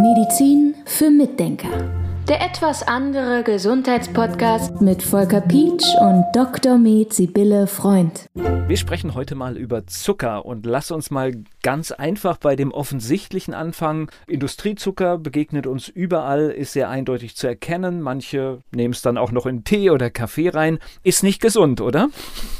Medizin für Mitdenker. Der etwas andere Gesundheitspodcast mit Volker Pietsch und Dr. Med Sibylle Freund. Wir sprechen heute mal über Zucker und lass uns mal ganz einfach bei dem Offensichtlichen anfangen. Industriezucker begegnet uns überall, ist sehr eindeutig zu erkennen. Manche nehmen es dann auch noch in Tee oder Kaffee rein. Ist nicht gesund, oder?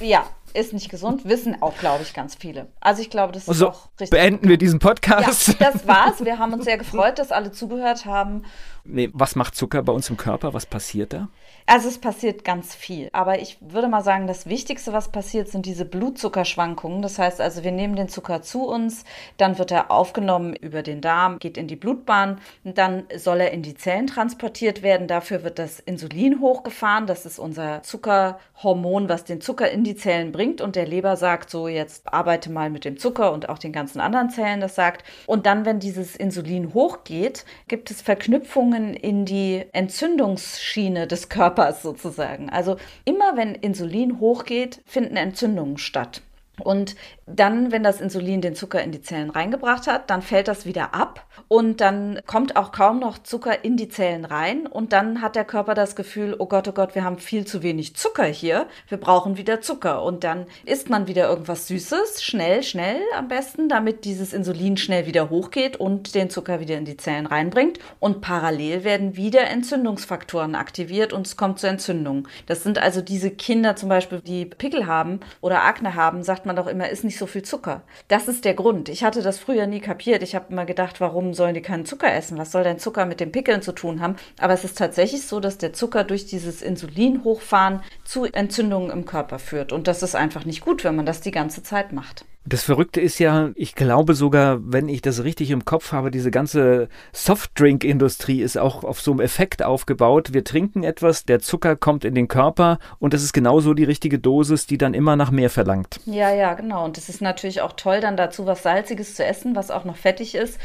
Ja, ist nicht gesund, wissen auch, glaube ich, ganz viele. Also ich glaube, das ist also, auch richtig. Beenden wir diesen Podcast. Ja, das war's. Wir haben uns sehr gefreut, dass alle zugehört haben. Nee, was macht Zucker bei uns im Körper? Was passiert da? Also es passiert ganz viel. Aber ich würde mal sagen, das Wichtigste, was passiert, sind diese Blutzuckerschwankungen. Das heißt also, wir nehmen den Zucker zu uns, dann wird er aufgenommen über den Darm, geht in die Blutbahn, und dann soll er in die Zellen transportiert werden. Dafür wird das Insulin hochgefahren. Das ist unser Zuckerhormon, was den Zucker in die Zellen bringt. Und der Leber sagt so, jetzt arbeite mal mit dem Zucker und auch den ganzen anderen Zellen das sagt. Und dann, wenn dieses Insulin hochgeht, gibt es Verknüpfungen in die Entzündungsschiene des Körpers. Körpers sozusagen. Also immer wenn Insulin hochgeht, finden Entzündungen statt. Und dann, wenn das Insulin den Zucker in die Zellen reingebracht hat, dann fällt das wieder ab und dann kommt auch kaum noch Zucker in die Zellen rein und dann hat der Körper das Gefühl, oh Gott, oh Gott, wir haben viel zu wenig Zucker hier, wir brauchen wieder Zucker und dann isst man wieder irgendwas Süßes, schnell, schnell am besten, damit dieses Insulin schnell wieder hochgeht und den Zucker wieder in die Zellen reinbringt und parallel werden wieder Entzündungsfaktoren aktiviert und es kommt zur Entzündung. Das sind also diese Kinder zum Beispiel, die Pickel haben oder Akne haben, sagt man doch immer, ist nicht so viel Zucker. Das ist der Grund. Ich hatte das früher nie kapiert. Ich habe immer gedacht, warum sollen die keinen Zucker essen? Was soll denn Zucker mit den Pickeln zu tun haben? Aber es ist tatsächlich so, dass der Zucker durch dieses Insulin hochfahren zu Entzündungen im Körper führt. Und das ist einfach nicht gut, wenn man das die ganze Zeit macht. Das Verrückte ist ja, ich glaube sogar, wenn ich das richtig im Kopf habe, diese ganze Softdrink-Industrie ist auch auf so einem Effekt aufgebaut. Wir trinken etwas, der Zucker kommt in den Körper und das ist genauso die richtige Dosis, die dann immer nach mehr verlangt. Ja, ja, genau. Und es ist natürlich auch toll, dann dazu was Salziges zu essen, was auch noch fettig ist.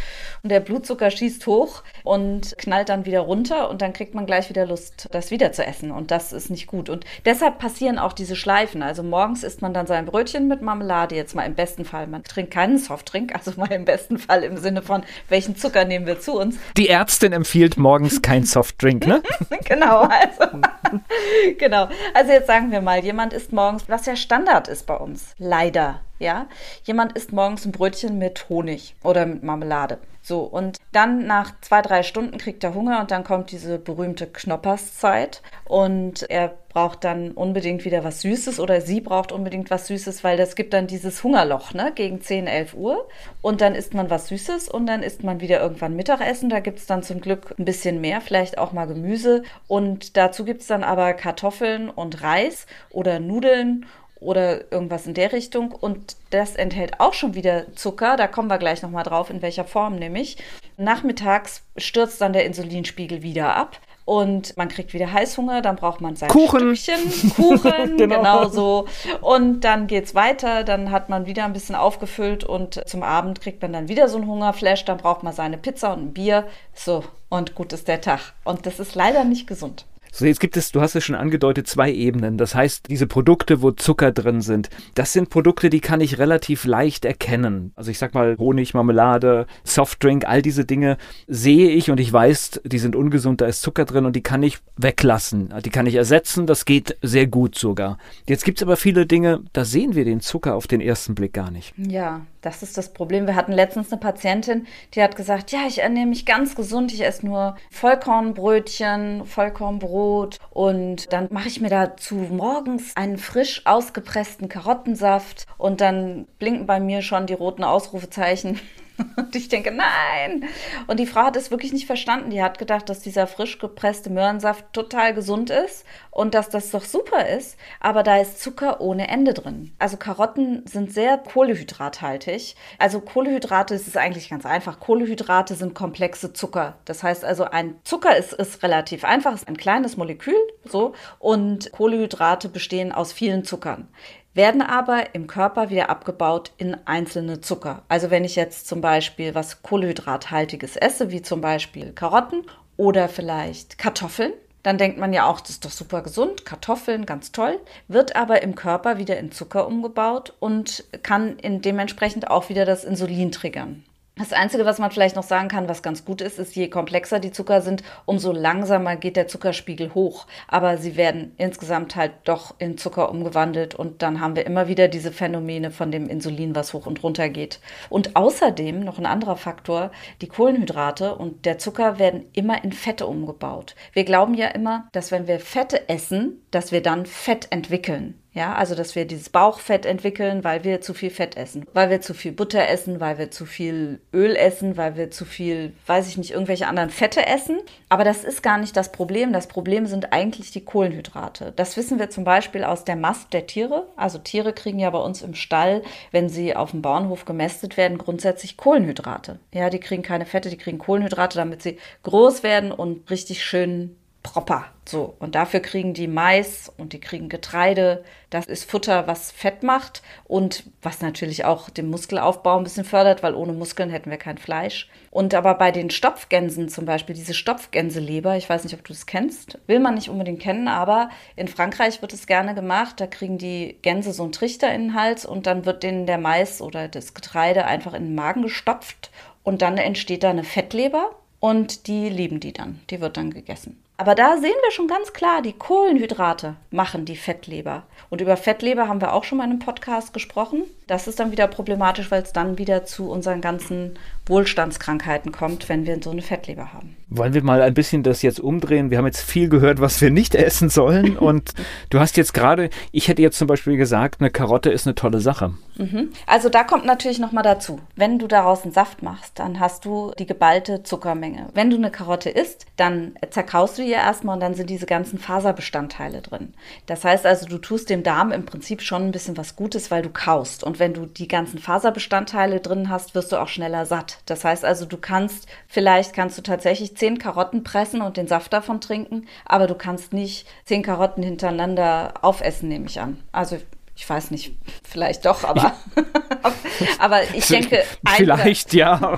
Und der Blutzucker schießt hoch und knallt dann wieder runter und dann kriegt man gleich wieder Lust, das wieder zu essen. Und das ist nicht gut. Und deshalb passieren auch diese Schleifen. Also morgens isst man dann sein Brötchen mit Marmelade, jetzt mal im besten Fall. Man trinkt keinen Softdrink, also mal im besten Fall im Sinne von, welchen Zucker nehmen wir zu uns. Die Ärztin empfiehlt morgens kein Softdrink, ne? genau, also, genau. Also jetzt sagen wir mal, jemand isst morgens, was ja Standard ist bei uns, leider, ja. Jemand isst morgens ein Brötchen mit Honig oder mit Marmelade. So, und dann nach zwei, drei Stunden kriegt er Hunger und dann kommt diese berühmte Knopperszeit und er braucht dann unbedingt wieder was Süßes oder sie braucht unbedingt was Süßes, weil das gibt dann dieses Hungerloch, ne, gegen 10, 11 Uhr und dann isst man was Süßes und dann isst man wieder irgendwann Mittagessen, da gibt es dann zum Glück ein bisschen mehr, vielleicht auch mal Gemüse und dazu gibt es dann aber Kartoffeln und Reis oder Nudeln oder irgendwas in der Richtung. Und das enthält auch schon wieder Zucker. Da kommen wir gleich nochmal drauf, in welcher Form nämlich. Nachmittags stürzt dann der Insulinspiegel wieder ab. Und man kriegt wieder Heißhunger, dann braucht man sein Kuchen. Stückchen, Kuchen, genau. genau so. Und dann geht's weiter, dann hat man wieder ein bisschen aufgefüllt und zum Abend kriegt man dann wieder so einen Hungerflash, dann braucht man seine Pizza und ein Bier. So, und gut ist der Tag. Und das ist leider nicht gesund. So, jetzt gibt es, du hast es schon angedeutet, zwei Ebenen. Das heißt, diese Produkte, wo Zucker drin sind, das sind Produkte, die kann ich relativ leicht erkennen. Also ich sag mal Honig, Marmelade, Softdrink, all diese Dinge sehe ich und ich weiß, die sind ungesund, da ist Zucker drin und die kann ich weglassen. Die kann ich ersetzen, das geht sehr gut sogar. Jetzt gibt es aber viele Dinge, da sehen wir den Zucker auf den ersten Blick gar nicht. Ja, das ist das Problem. Wir hatten letztens eine Patientin, die hat gesagt, ja, ich ernähre mich ganz gesund, ich esse nur Vollkornbrötchen, Vollkornbrot und dann mache ich mir dazu morgens einen frisch ausgepressten Karottensaft und dann blinken bei mir schon die roten Ausrufezeichen. Und ich denke, nein. Und die Frau hat es wirklich nicht verstanden. Die hat gedacht, dass dieser frisch gepresste Möhrensaft total gesund ist und dass das doch super ist. Aber da ist Zucker ohne Ende drin. Also Karotten sind sehr kohlehydrathaltig. Also Kohlehydrate ist es eigentlich ganz einfach. Kohlehydrate sind komplexe Zucker. Das heißt also, ein Zucker ist, ist relativ einfach, ist ein kleines Molekül, so. Und Kohlehydrate bestehen aus vielen Zuckern werden aber im Körper wieder abgebaut in einzelne Zucker. Also wenn ich jetzt zum Beispiel was Kohlehydrathaltiges esse, wie zum Beispiel Karotten oder vielleicht Kartoffeln, dann denkt man ja auch, das ist doch super gesund, Kartoffeln, ganz toll, wird aber im Körper wieder in Zucker umgebaut und kann in dementsprechend auch wieder das Insulin triggern. Das Einzige, was man vielleicht noch sagen kann, was ganz gut ist, ist, je komplexer die Zucker sind, umso langsamer geht der Zuckerspiegel hoch. Aber sie werden insgesamt halt doch in Zucker umgewandelt und dann haben wir immer wieder diese Phänomene von dem Insulin, was hoch und runter geht. Und außerdem noch ein anderer Faktor, die Kohlenhydrate und der Zucker werden immer in Fette umgebaut. Wir glauben ja immer, dass wenn wir Fette essen, dass wir dann Fett entwickeln. Ja, also dass wir dieses Bauchfett entwickeln, weil wir zu viel Fett essen, weil wir zu viel Butter essen, weil wir zu viel Öl essen, weil wir zu viel, weiß ich nicht, irgendwelche anderen Fette essen. Aber das ist gar nicht das Problem. Das Problem sind eigentlich die Kohlenhydrate. Das wissen wir zum Beispiel aus der Mast der Tiere. Also Tiere kriegen ja bei uns im Stall, wenn sie auf dem Bauernhof gemästet werden, grundsätzlich Kohlenhydrate. Ja, die kriegen keine Fette, die kriegen Kohlenhydrate, damit sie groß werden und richtig schön proper. So, und dafür kriegen die Mais und die kriegen Getreide. Das ist Futter, was Fett macht und was natürlich auch den Muskelaufbau ein bisschen fördert, weil ohne Muskeln hätten wir kein Fleisch. Und aber bei den Stopfgänsen zum Beispiel, diese Stopfgänseleber, ich weiß nicht, ob du das kennst, will man nicht unbedingt kennen, aber in Frankreich wird es gerne gemacht. Da kriegen die Gänse so einen Trichter in den Hals und dann wird denen der Mais oder das Getreide einfach in den Magen gestopft und dann entsteht da eine Fettleber und die lieben die dann. Die wird dann gegessen. Aber da sehen wir schon ganz klar, die Kohlenhydrate machen die Fettleber. Und über Fettleber haben wir auch schon mal in einem Podcast gesprochen. Das ist dann wieder problematisch, weil es dann wieder zu unseren ganzen Wohlstandskrankheiten kommt, wenn wir so eine Fettleber haben. Wollen wir mal ein bisschen das jetzt umdrehen? Wir haben jetzt viel gehört, was wir nicht essen sollen. Und du hast jetzt gerade, ich hätte jetzt zum Beispiel gesagt, eine Karotte ist eine tolle Sache. Mhm. Also da kommt natürlich nochmal dazu. Wenn du daraus einen Saft machst, dann hast du die geballte Zuckermenge. Wenn du eine Karotte isst, dann zerkaust du ihr erstmal und dann sind diese ganzen Faserbestandteile drin. Das heißt also, du tust dem Darm im Prinzip schon ein bisschen was Gutes, weil du kaust. Und wenn du die ganzen Faserbestandteile drin hast, wirst du auch schneller satt. Das heißt also, du kannst, vielleicht kannst du tatsächlich zehn Karotten pressen und den Saft davon trinken, aber du kannst nicht zehn Karotten hintereinander aufessen, nehme ich an. Also ich weiß nicht, vielleicht doch, aber, aber ich denke, vielleicht oder, ja.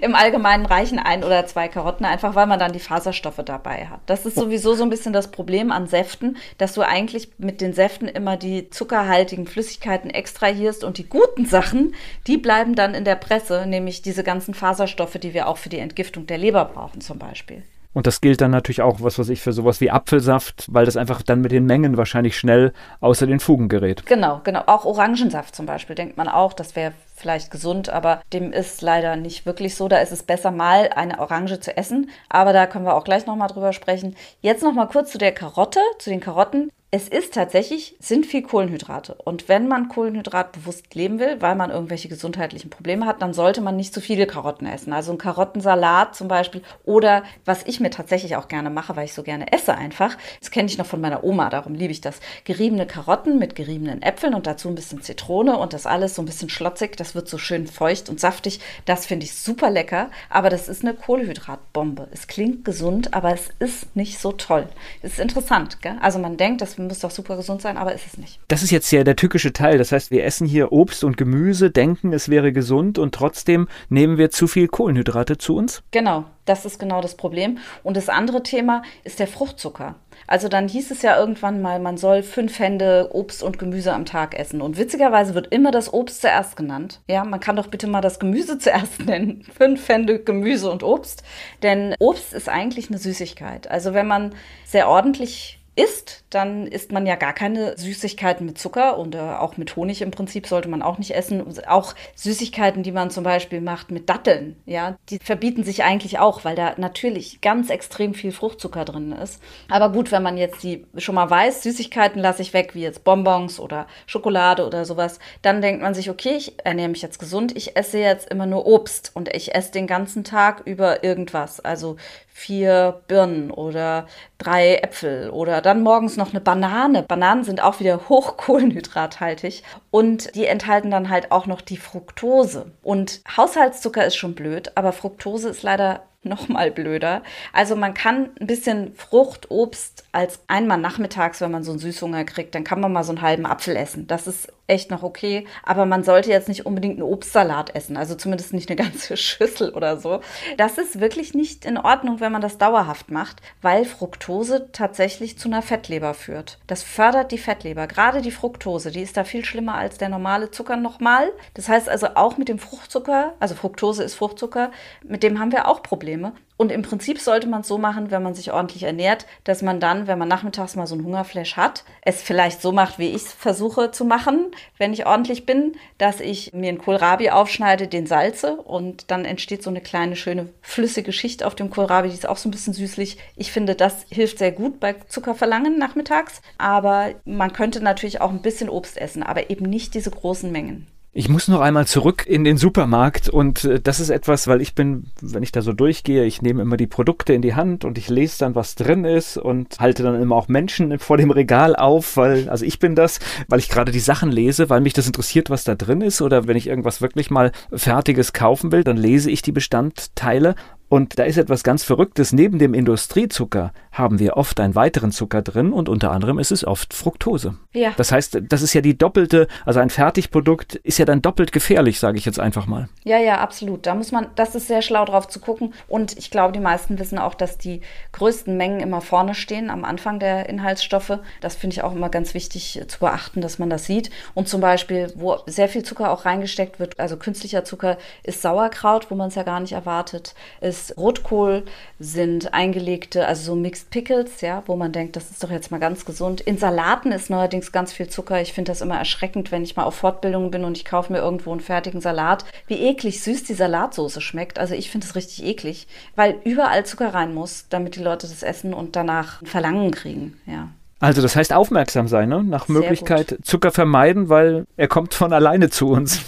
Im Allgemeinen reichen ein oder zwei Karotten einfach, weil man dann die Faserstoffe dabei hat. Das ist sowieso so ein bisschen das Problem an Säften, dass du eigentlich mit den Säften immer die zuckerhaltigen Flüssigkeiten extrahierst und die guten Sachen, die bleiben dann in der Presse, nämlich diese ganzen Faserstoffe, die wir auch für die Entgiftung der Leber brauchen zum Beispiel. Und das gilt dann natürlich auch, was weiß ich, für sowas wie Apfelsaft, weil das einfach dann mit den Mengen wahrscheinlich schnell außer den Fugen gerät. Genau, genau. Auch Orangensaft zum Beispiel denkt man auch, das wäre vielleicht gesund, aber dem ist leider nicht wirklich so. Da ist es besser, mal eine Orange zu essen. Aber da können wir auch gleich nochmal drüber sprechen. Jetzt nochmal kurz zu der Karotte, zu den Karotten es ist tatsächlich, sind viel Kohlenhydrate. Und wenn man Kohlenhydrat bewusst leben will, weil man irgendwelche gesundheitlichen Probleme hat, dann sollte man nicht zu viele Karotten essen. Also ein Karottensalat zum Beispiel. Oder was ich mir tatsächlich auch gerne mache, weil ich so gerne esse einfach. Das kenne ich noch von meiner Oma, darum liebe ich das. Geriebene Karotten mit geriebenen Äpfeln und dazu ein bisschen Zitrone und das alles so ein bisschen schlotzig. Das wird so schön feucht und saftig. Das finde ich super lecker. Aber das ist eine Kohlenhydratbombe. Es klingt gesund, aber es ist nicht so toll. Es ist interessant. Gell? Also man denkt, das muss doch super gesund sein, aber ist es nicht. Das ist jetzt ja der tückische Teil. Das heißt, wir essen hier Obst und Gemüse, denken, es wäre gesund und trotzdem nehmen wir zu viel Kohlenhydrate zu uns? Genau, das ist genau das Problem. Und das andere Thema ist der Fruchtzucker. Also dann hieß es ja irgendwann mal, man soll fünf Hände Obst und Gemüse am Tag essen. Und witzigerweise wird immer das Obst zuerst genannt. Ja, man kann doch bitte mal das Gemüse zuerst nennen. Fünf Hände Gemüse und Obst. Denn Obst ist eigentlich eine Süßigkeit. Also wenn man sehr ordentlich isst, dann isst man ja gar keine Süßigkeiten mit Zucker und äh, auch mit Honig im Prinzip sollte man auch nicht essen. Auch Süßigkeiten, die man zum Beispiel macht mit Datteln, ja, die verbieten sich eigentlich auch, weil da natürlich ganz extrem viel Fruchtzucker drin ist. Aber gut, wenn man jetzt die schon mal weiß, Süßigkeiten lasse ich weg, wie jetzt Bonbons oder Schokolade oder sowas, dann denkt man sich, okay, ich ernähre mich jetzt gesund, ich esse jetzt immer nur Obst und ich esse den ganzen Tag über irgendwas. Also vier Birnen oder drei Äpfel oder dann morgens noch eine Banane. Bananen sind auch wieder hochkohlenhydrathaltig und die enthalten dann halt auch noch die Fructose. Und Haushaltszucker ist schon blöd, aber Fructose ist leider noch mal blöder. Also man kann ein bisschen Frucht, Obst als einmal nachmittags, wenn man so einen Süßhunger kriegt, dann kann man mal so einen halben Apfel essen. Das ist echt noch okay. Aber man sollte jetzt nicht unbedingt einen Obstsalat essen, also zumindest nicht eine ganze Schüssel oder so. Das ist wirklich nicht in Ordnung, wenn man das dauerhaft macht, weil Fructose tatsächlich zu einer Fettleber führt. Das fördert die Fettleber. Gerade die Fructose, die ist da viel schlimmer als der normale Zucker nochmal. Das heißt also auch mit dem Fruchtzucker, also Fructose ist Fruchtzucker, mit dem haben wir auch Probleme. Und im Prinzip sollte man es so machen, wenn man sich ordentlich ernährt, dass man dann, wenn man nachmittags mal so ein Hungerflash hat, es vielleicht so macht, wie ich es versuche zu machen, wenn ich ordentlich bin, dass ich mir einen Kohlrabi aufschneide, den salze und dann entsteht so eine kleine, schöne, flüssige Schicht auf dem Kohlrabi, die ist auch so ein bisschen süßlich. Ich finde, das hilft sehr gut bei Zuckerverlangen nachmittags, aber man könnte natürlich auch ein bisschen Obst essen, aber eben nicht diese großen Mengen. Ich muss noch einmal zurück in den Supermarkt und äh, das ist etwas, weil ich bin, wenn ich da so durchgehe, ich nehme immer die Produkte in die Hand und ich lese dann, was drin ist und halte dann immer auch Menschen vor dem Regal auf, weil, also ich bin das, weil ich gerade die Sachen lese, weil mich das interessiert, was da drin ist oder wenn ich irgendwas wirklich mal Fertiges kaufen will, dann lese ich die Bestandteile und da ist etwas ganz Verrücktes. Neben dem Industriezucker haben wir oft einen weiteren Zucker drin und unter anderem ist es oft Fructose. Ja. Das heißt, das ist ja die doppelte, also ein Fertigprodukt ist ja dann doppelt gefährlich, sage ich jetzt einfach mal. Ja, ja, absolut. Da muss man, das ist sehr schlau drauf zu gucken. Und ich glaube, die meisten wissen auch, dass die größten Mengen immer vorne stehen, am Anfang der Inhaltsstoffe. Das finde ich auch immer ganz wichtig zu beachten, dass man das sieht. Und zum Beispiel, wo sehr viel Zucker auch reingesteckt wird, also künstlicher Zucker, ist Sauerkraut, wo man es ja gar nicht erwartet. Ist ist Rotkohl, sind eingelegte, also so Mixed Pickles, ja, wo man denkt, das ist doch jetzt mal ganz gesund. In Salaten ist neuerdings ganz viel Zucker. Ich finde das immer erschreckend, wenn ich mal auf Fortbildungen bin und ich kaufe mir irgendwo einen fertigen Salat. Wie eklig süß die Salatsoße schmeckt. Also ich finde es richtig eklig, weil überall Zucker rein muss, damit die Leute das essen und danach Verlangen kriegen, ja. Also das heißt aufmerksam sein, ne? nach Möglichkeit Zucker vermeiden, weil er kommt von alleine zu uns.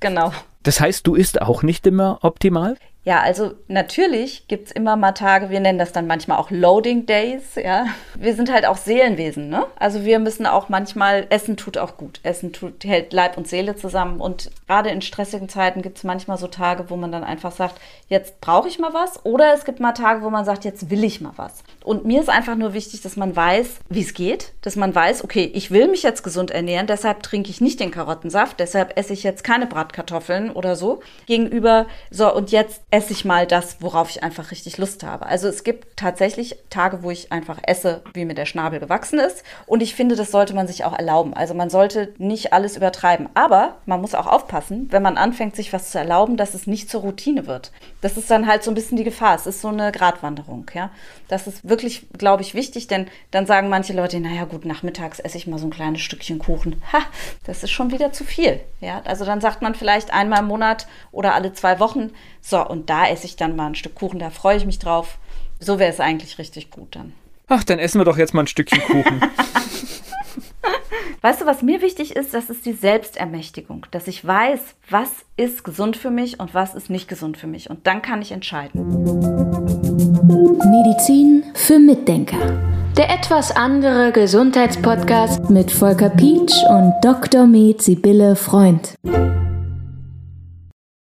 Genau. Das heißt, du isst auch nicht immer optimal? Ja, also natürlich gibt's immer mal Tage, wir nennen das dann manchmal auch Loading Days, ja. Wir sind halt auch Seelenwesen, ne? Also wir müssen auch manchmal, Essen tut auch gut. Essen tut, hält Leib und Seele zusammen. Und gerade in stressigen Zeiten gibt's manchmal so Tage, wo man dann einfach sagt, jetzt brauche ich mal was. Oder es gibt mal Tage, wo man sagt, jetzt will ich mal was. Und mir ist einfach nur wichtig, dass man weiß, wie es geht. Dass man weiß, okay, ich will mich jetzt gesund ernähren, deshalb trinke ich nicht den Karottensaft, deshalb esse ich jetzt keine Bratkartoffeln oder so. Gegenüber, so, und jetzt esse ich mal das, worauf ich einfach richtig Lust habe. Also es gibt tatsächlich Tage, wo ich einfach esse, wie mir der Schnabel gewachsen ist. Und ich finde, das sollte man sich auch erlauben. Also man sollte nicht alles übertreiben. Aber man muss auch aufpassen, wenn man anfängt, sich was zu erlauben, dass es nicht zur Routine wird. Das ist dann halt so ein bisschen die Gefahr. Es ist so eine Gratwanderung, ja. Das ist wirklich, glaube ich, wichtig, denn dann sagen manche Leute, naja gut, nachmittags esse ich mal so ein kleines Stückchen Kuchen. Ha, das ist schon wieder zu viel. Ja, also dann sagt man vielleicht einmal im Monat oder alle zwei Wochen, so, und da esse ich dann mal ein Stück Kuchen, da freue ich mich drauf. So wäre es eigentlich richtig gut dann. Ach, dann essen wir doch jetzt mal ein Stückchen Kuchen. Weißt du, was mir wichtig ist? Das ist die Selbstermächtigung, dass ich weiß, was ist gesund für mich und was ist nicht gesund für mich. Und dann kann ich entscheiden. Medizin für Mitdenker. Der etwas andere Gesundheitspodcast mit Volker Pietsch und Dr. Med Sibylle Freund.